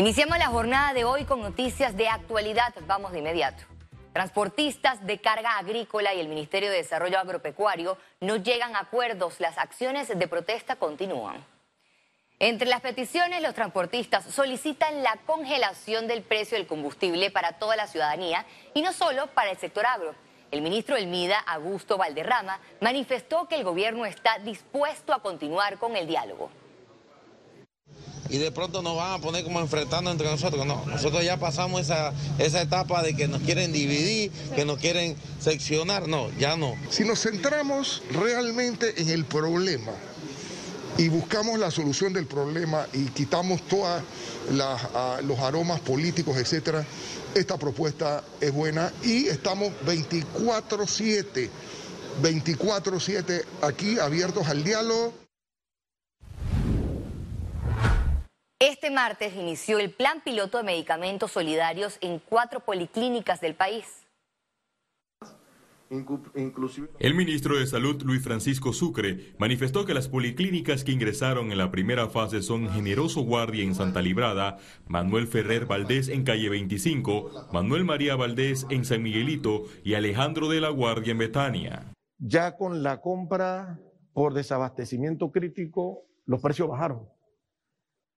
Iniciamos la jornada de hoy con noticias de actualidad. Vamos de inmediato. Transportistas de carga agrícola y el Ministerio de Desarrollo Agropecuario no llegan a acuerdos. Las acciones de protesta continúan. Entre las peticiones, los transportistas solicitan la congelación del precio del combustible para toda la ciudadanía y no solo para el sector agro. El ministro del MIDA, Augusto Valderrama, manifestó que el gobierno está dispuesto a continuar con el diálogo y de pronto nos van a poner como enfrentando entre nosotros. No, nosotros ya pasamos esa, esa etapa de que nos quieren dividir, que nos quieren seccionar. No, ya no. Si nos centramos realmente en el problema y buscamos la solución del problema y quitamos todos los aromas políticos, etcétera, esta propuesta es buena y estamos 24-7, 24-7 aquí abiertos al diálogo. Este martes inició el plan piloto de medicamentos solidarios en cuatro policlínicas del país. El ministro de Salud, Luis Francisco Sucre, manifestó que las policlínicas que ingresaron en la primera fase son Generoso Guardia en Santa Librada, Manuel Ferrer Valdés en Calle 25, Manuel María Valdés en San Miguelito y Alejandro de la Guardia en Betania. Ya con la compra por desabastecimiento crítico, los precios bajaron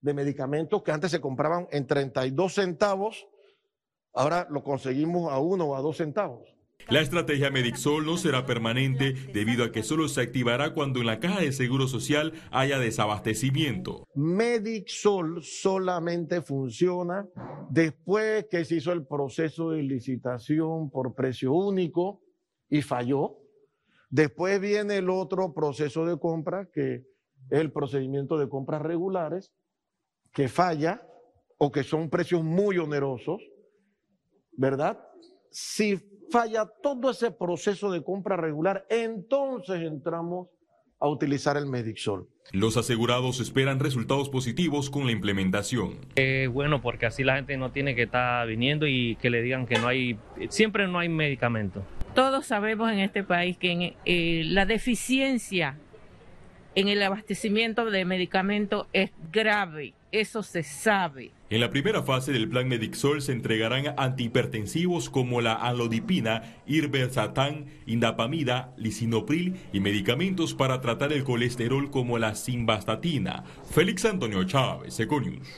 de medicamentos que antes se compraban en 32 centavos, ahora lo conseguimos a uno o a dos centavos. La estrategia Medixol no será permanente debido a que solo se activará cuando en la caja de seguro social haya desabastecimiento. Medixol solamente funciona después que se hizo el proceso de licitación por precio único y falló. Después viene el otro proceso de compra que es el procedimiento de compras regulares que falla o que son precios muy onerosos, ¿verdad? Si falla todo ese proceso de compra regular, entonces entramos a utilizar el Medixol. Los asegurados esperan resultados positivos con la implementación. bueno, porque así la gente no tiene que estar viniendo y que le digan que no hay, siempre no hay medicamento. Todos sabemos en este país que eh, la deficiencia en el abastecimiento de medicamentos es grave eso se sabe. En la primera fase del plan Medixol se entregarán antihipertensivos como la alodipina, irbesatán, indapamida, lisinopril y medicamentos para tratar el colesterol como la simvastatina. Félix Antonio Chávez, Econius.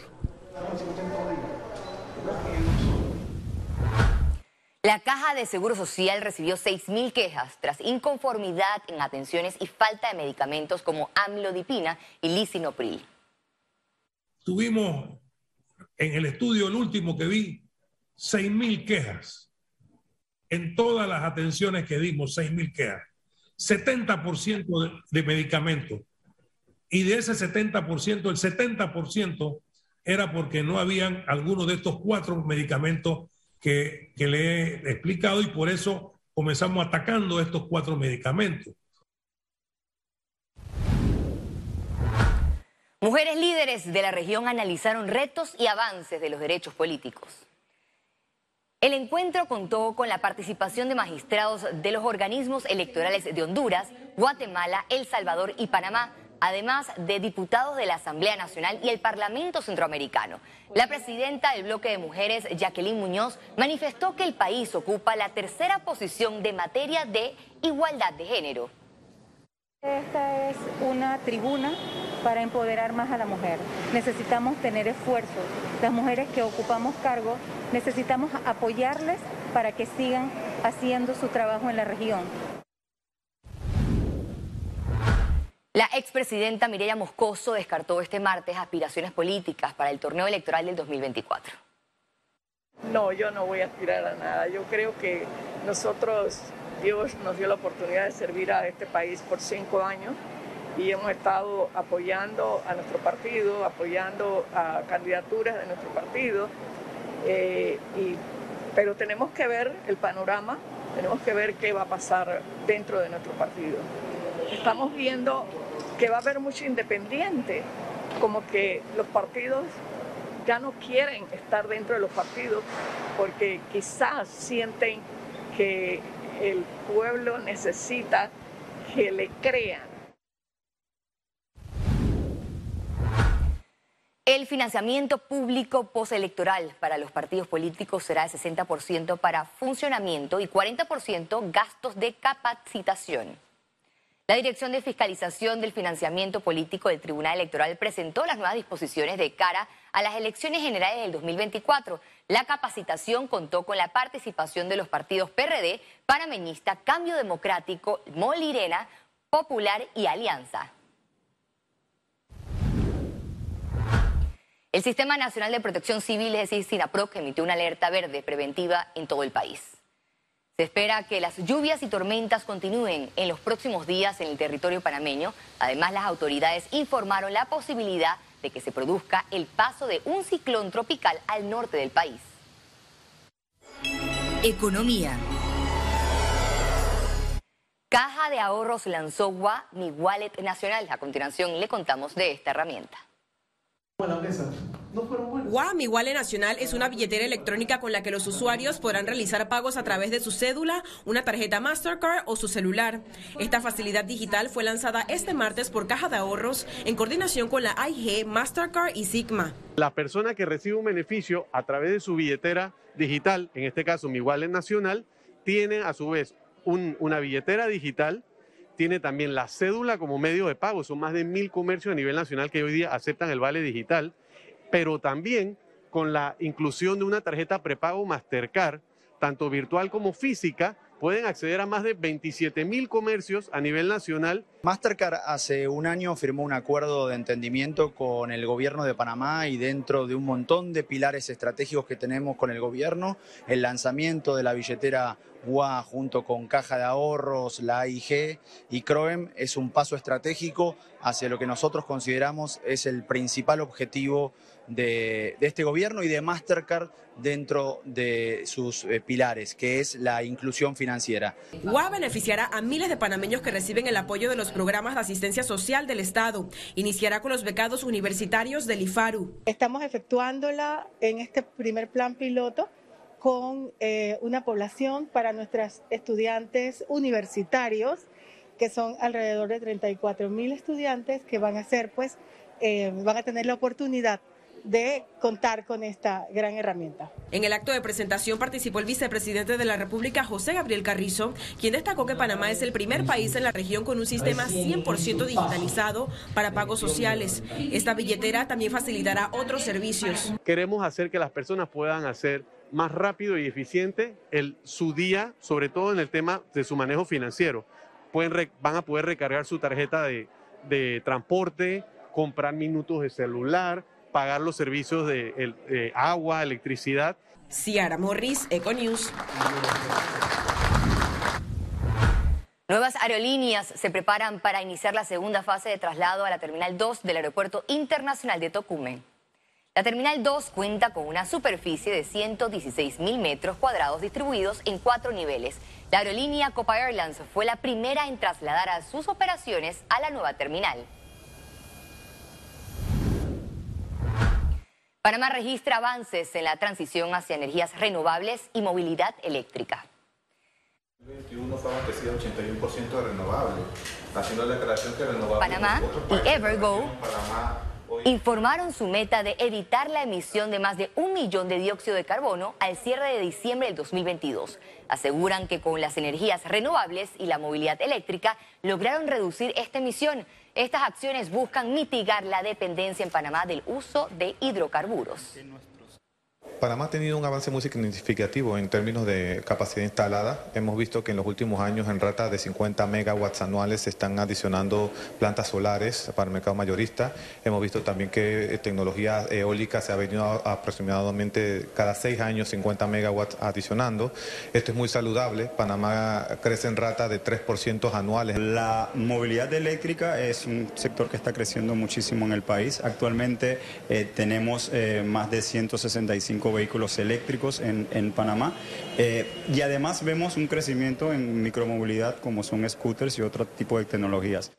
La Caja de Seguro Social recibió 6.000 quejas tras inconformidad en atenciones y falta de medicamentos como amlodipina y lisinopril. Tuvimos en el estudio, el último que vi, 6.000 quejas. En todas las atenciones que dimos, 6.000 quejas. 70% de, de medicamentos. Y de ese 70%, el 70% era porque no habían algunos de estos cuatro medicamentos que, que le he explicado y por eso comenzamos atacando estos cuatro medicamentos. Mujeres líderes de la región analizaron retos y avances de los derechos políticos. El encuentro contó con la participación de magistrados de los organismos electorales de Honduras, Guatemala, El Salvador y Panamá, además de diputados de la Asamblea Nacional y el Parlamento Centroamericano. La presidenta del bloque de mujeres, Jacqueline Muñoz, manifestó que el país ocupa la tercera posición de materia de igualdad de género. Esta es una tribuna para empoderar más a la mujer. Necesitamos tener esfuerzo. Las mujeres que ocupamos cargo necesitamos apoyarles para que sigan haciendo su trabajo en la región. La expresidenta Mireya Moscoso descartó este martes aspiraciones políticas para el torneo electoral del 2024. No, yo no voy a aspirar a nada. Yo creo que nosotros Dios nos dio la oportunidad de servir a este país por cinco años y hemos estado apoyando a nuestro partido, apoyando a candidaturas de nuestro partido, eh, pero tenemos que ver el panorama, tenemos que ver qué va a pasar dentro de nuestro partido. Estamos viendo que va a haber mucho independiente, como que los partidos ya no quieren estar dentro de los partidos porque quizás sienten que el pueblo necesita que le crean. El financiamiento público postelectoral para los partidos políticos será de 60% para funcionamiento y 40% gastos de capacitación. La Dirección de Fiscalización del Financiamiento Político del Tribunal Electoral presentó las nuevas disposiciones de cara a las elecciones generales del 2024. La capacitación contó con la participación de los partidos PRD, Panameñista, Cambio Democrático, Molirena, Popular y Alianza. El Sistema Nacional de Protección Civil, es decir, SINAPROC, emitió una alerta verde preventiva en todo el país. Se espera que las lluvias y tormentas continúen en los próximos días en el territorio panameño. Además, las autoridades informaron la posibilidad de que se produzca el paso de un ciclón tropical al norte del país. Economía. Caja de Ahorros lanzó WA, mi wallet nacional. A continuación le contamos de esta herramienta. WA, mi Wallet Nacional es una billetera electrónica con la que los usuarios podrán realizar pagos a través de su cédula, una tarjeta Mastercard o su celular. Esta facilidad digital fue lanzada este martes por Caja de Ahorros en coordinación con la AIG, Mastercard y Sigma. La persona que recibe un beneficio a través de su billetera digital, en este caso mi Wallet Nacional, tiene a su vez una billetera digital tiene también la cédula como medio de pago. Son más de mil comercios a nivel nacional que hoy día aceptan el vale digital, pero también con la inclusión de una tarjeta prepago Mastercard, tanto virtual como física, pueden acceder a más de 27 mil comercios a nivel nacional. Mastercard hace un año firmó un acuerdo de entendimiento con el gobierno de Panamá y dentro de un montón de pilares estratégicos que tenemos con el gobierno, el lanzamiento de la billetera UA junto con Caja de Ahorros, la AIG y CROEM es un paso estratégico hacia lo que nosotros consideramos es el principal objetivo de, este gobierno y de Mastercard dentro de sus eh, pilares, que es la inclusión financiera. UA beneficiará a miles de panameños que reciben el apoyo de los programas de asistencia social del Estado. Iniciará con los becados universitarios del IFARU. Estamos efectuándola en este primer plan piloto con eh, una población para nuestros estudiantes universitarios, que son alrededor de 34 mil estudiantes que van a ser, pues, eh, van a tener la oportunidad de contar con esta gran herramienta. En el acto de presentación participó el vicepresidente de la República, José Gabriel Carrizo, quien destacó que Panamá es el primer país en la región con un sistema 100% digitalizado para pagos sociales. Esta billetera también facilitará otros servicios. Queremos hacer que las personas puedan hacer más rápido y eficiente el, su día, sobre todo en el tema de su manejo financiero. Pueden, van a poder recargar su tarjeta de, de transporte, comprar minutos de celular, pagar los servicios de, agua, electricidad. Ciara Morris, Econews. Nuevas aerolíneas se preparan para iniciar la segunda fase de traslado a la Terminal 2 del Aeropuerto Internacional de Tocumen. La Terminal 2 cuenta con una superficie de 116 mil metros cuadrados distribuidos en cuatro niveles. La aerolínea Copa Airlines fue la primera en trasladar a sus operaciones a la nueva terminal. Panamá registra avances en la transición hacia energías renovables y movilidad eléctrica. El 21 fue abastecido 81% de renovables, haciendo la declaración que renovables... Panamá y Evergo informaron su meta de evitar la emisión de más de un millón de dióxido de carbono al cierre de diciembre del 2022. Aseguran que con las energías renovables y la movilidad eléctrica lograron reducir esta emisión. Estas acciones buscan mitigar la dependencia en Panamá del uso de hidrocarburos. Panamá ha tenido un avance muy significativo en términos de capacidad instalada. Hemos visto que en los últimos años en rata de 50 megawatts anuales se están adicionando plantas solares para el mercado mayorista. Hemos visto también que eh, tecnología eólica se ha venido aproximadamente cada seis años 50 megawatts adicionando. Esto es muy saludable. Panamá crece en rata de 3% anuales. La movilidad eléctrica es un sector que está creciendo muchísimo en el país. Actualmente eh, tenemos eh, más de 165 vehículos eléctricos en, Panamá. Eh, y además vemos un crecimiento en micromovilidad como son scooters y otro tipo de tecnologías.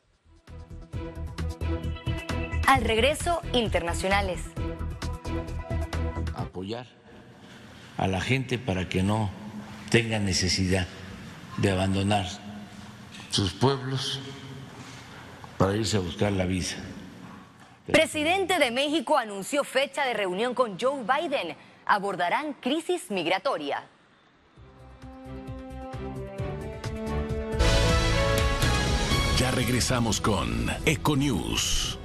Al regreso, internacionales. Apoyar a la gente para que no tenga necesidad de abandonar sus pueblos para irse a buscar la vida Presidente de México anunció fecha de reunión con Joe Biden. Abordarán crisis migratoria. Ya regresamos con Econews.